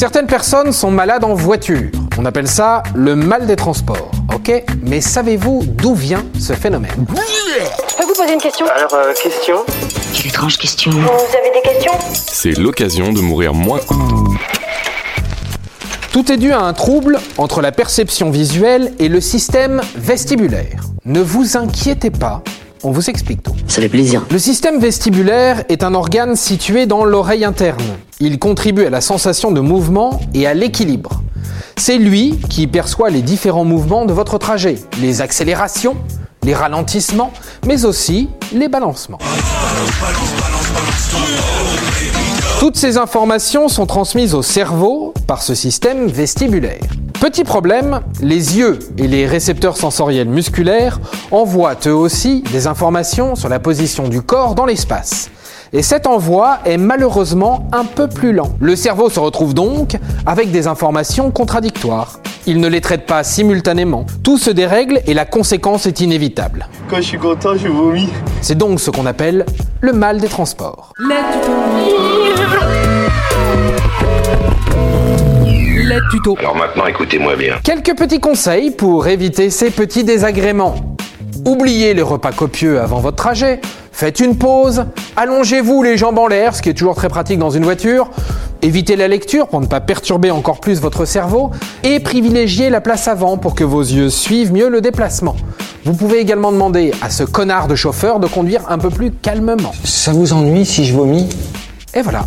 Certaines personnes sont malades en voiture. On appelle ça le mal des transports. Ok? Mais savez-vous d'où vient ce phénomène? Je peux vous poser une question? Alors, euh, question? Quelle étrange question. Vous avez des questions? C'est l'occasion de mourir moins. Tout est dû à un trouble entre la perception visuelle et le système vestibulaire. Ne vous inquiétez pas, on vous explique tout. Ça fait plaisir. Le système vestibulaire est un organe situé dans l'oreille interne. Il contribue à la sensation de mouvement et à l'équilibre. C'est lui qui perçoit les différents mouvements de votre trajet, les accélérations, les ralentissements, mais aussi les balancements. Toutes ces informations sont transmises au cerveau par ce système vestibulaire. Petit problème, les yeux et les récepteurs sensoriels musculaires envoient eux aussi des informations sur la position du corps dans l'espace. Et cet envoi est malheureusement un peu plus lent. Le cerveau se retrouve donc avec des informations contradictoires. Il ne les traite pas simultanément. Tout se dérègle et la conséquence est inévitable. Quand je suis content, je vomis. C'est donc ce qu'on appelle le mal des transports. Alors maintenant, écoutez-moi bien. Quelques petits conseils pour éviter ces petits désagréments. Oubliez les repas copieux avant votre trajet. Faites une pause. Allongez-vous les jambes en l'air, ce qui est toujours très pratique dans une voiture. Évitez la lecture pour ne pas perturber encore plus votre cerveau. Et privilégiez la place avant pour que vos yeux suivent mieux le déplacement. Vous pouvez également demander à ce connard de chauffeur de conduire un peu plus calmement. Ça vous ennuie si je vomis? Et voilà.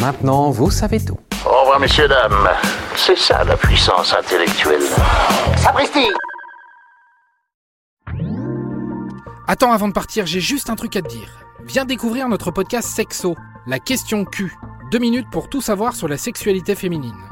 Maintenant, vous savez tout. Messieurs, dames. C'est ça la puissance intellectuelle. Sapristi Attends, avant de partir, j'ai juste un truc à te dire. Viens découvrir notre podcast Sexo, la question Q. Deux minutes pour tout savoir sur la sexualité féminine.